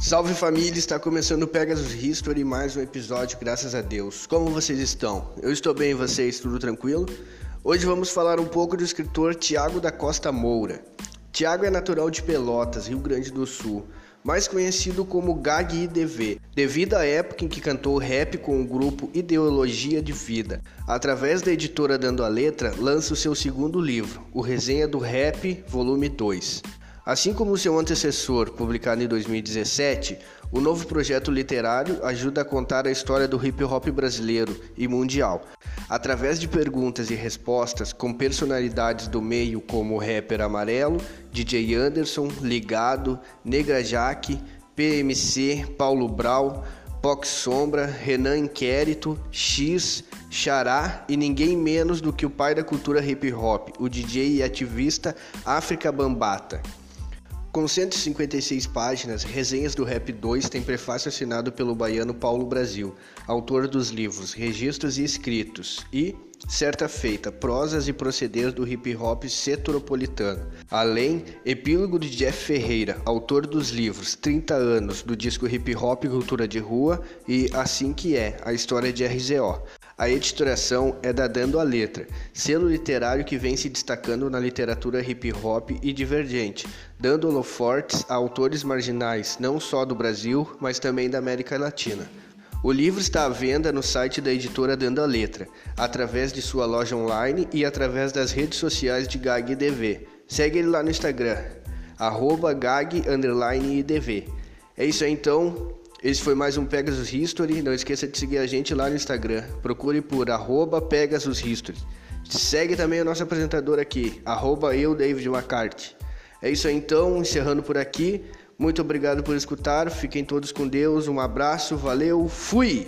Salve família, está começando o Pegasus History, mais um episódio, graças a Deus. Como vocês estão? Eu estou bem, vocês? Tudo tranquilo? Hoje vamos falar um pouco do escritor Tiago da Costa Moura. Tiago é natural de Pelotas, Rio Grande do Sul, mais conhecido como Gag IDV, devido à época em que cantou rap com o grupo Ideologia de Vida. Através da editora Dando a Letra, lança o seu segundo livro, O Resenha do Rap, volume 2. Assim como seu antecessor, publicado em 2017, o novo projeto literário ajuda a contar a história do hip hop brasileiro e mundial, através de perguntas e respostas com personalidades do meio como o rapper Amarelo, DJ Anderson, Ligado, Negra Jaque, PMC, Paulo Brau, Poc Sombra, Renan Inquérito, X, Xará e ninguém menos do que o pai da cultura hip hop, o DJ e ativista África Bambata. Com 156 páginas, Resenhas do Rap 2 tem prefácio assinado pelo baiano Paulo Brasil, autor dos livros Registros e Escritos e Certa Feita, Prosas e Proceder do Hip Hop Seturopolitano. Além, epílogo de Jeff Ferreira, autor dos livros 30 anos do disco Hip Hop Cultura de Rua e Assim Que É, a história de RZO. A editoração é da Dando a Letra, selo literário que vem se destacando na literatura hip hop e divergente, dando holofortes a autores marginais não só do Brasil, mas também da América Latina. O livro está à venda no site da editora Dando a Letra, através de sua loja online e através das redes sociais de Gag IDV. Segue ele lá no Instagram, arroba gag_idv. É isso aí então, esse foi mais um Pegasus History. Não esqueça de seguir a gente lá no Instagram. Procure por arroba Pegasus History. Segue também o nosso apresentador aqui, arroba eu, David McCarthy. É isso aí então, encerrando por aqui. Muito obrigado por escutar. Fiquem todos com Deus. Um abraço, valeu, fui!